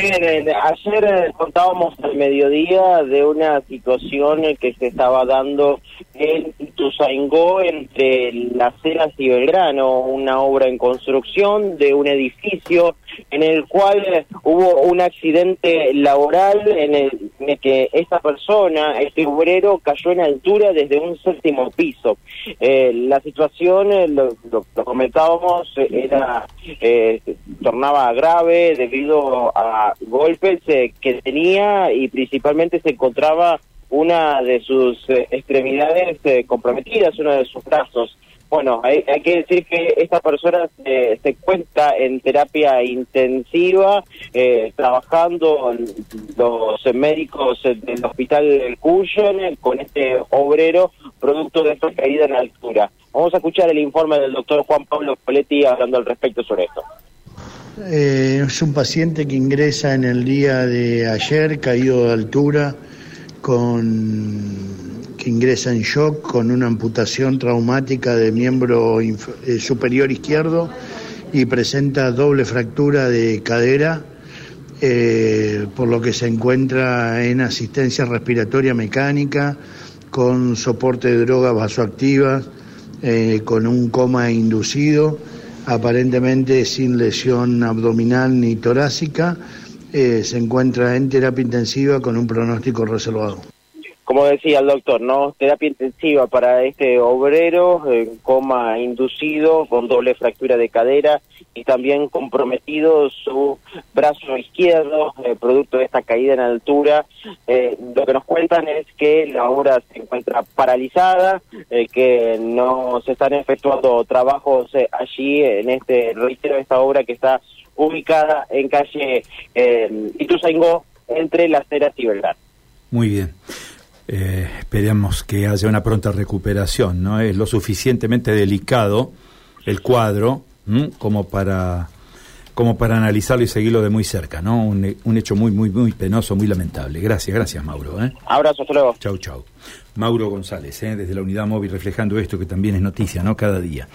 Eh, ayer eh, contábamos al mediodía de una situación que se estaba dando en Ituzaingó entre Las Heras y Belgrano, una obra en construcción de un edificio en el cual eh, hubo un accidente laboral en el, que esta persona, este obrero, cayó en altura desde un séptimo piso. la situación, lo, comentábamos, era tornaba grave debido a golpes eh, que tenía y principalmente se encontraba una de sus eh, extremidades eh, comprometidas, uno de sus brazos. Bueno, hay, que decir que esta persona se, se encuentra en terapia intensiva, trabajando los médicos del hospital Cuyen con este obrero producto de esta caída en altura. Vamos a escuchar el informe del doctor Juan Pablo Poletti hablando al respecto sobre esto. Eh, es un paciente que ingresa en el día de ayer, caído de altura, con, que ingresa en shock con una amputación traumática de miembro eh, superior izquierdo y presenta doble fractura de cadera, eh, por lo que se encuentra en asistencia respiratoria mecánica, con soporte de drogas vasoactivas, con un coma inducido aparentemente sin lesión abdominal ni torácica, eh, se encuentra en terapia intensiva con un pronóstico reservado. Como decía el doctor, ¿no? Terapia intensiva para este obrero, coma inducido, con doble fractura de cadera y también comprometido su brazo izquierdo, eh, producto de esta caída en altura. Eh, lo que nos cuentan es que la obra se encuentra paralizada, eh, que no se están efectuando trabajos allí en este, reitero, esta obra que está ubicada en calle Ituzaingó, entre Las Heras y Belgrano. Muy bien. Esperemos que haya una pronta recuperación, ¿no? Es lo suficientemente delicado el cuadro como para como para analizarlo y seguirlo de muy cerca, ¿no? Un, un, hecho muy, muy, muy penoso, muy lamentable. Gracias, gracias, Mauro. ¿eh? Abrazo, hasta luego. Chau, chau. Mauro González, ¿eh? desde la unidad móvil, reflejando esto que también es noticia, ¿no? Cada día.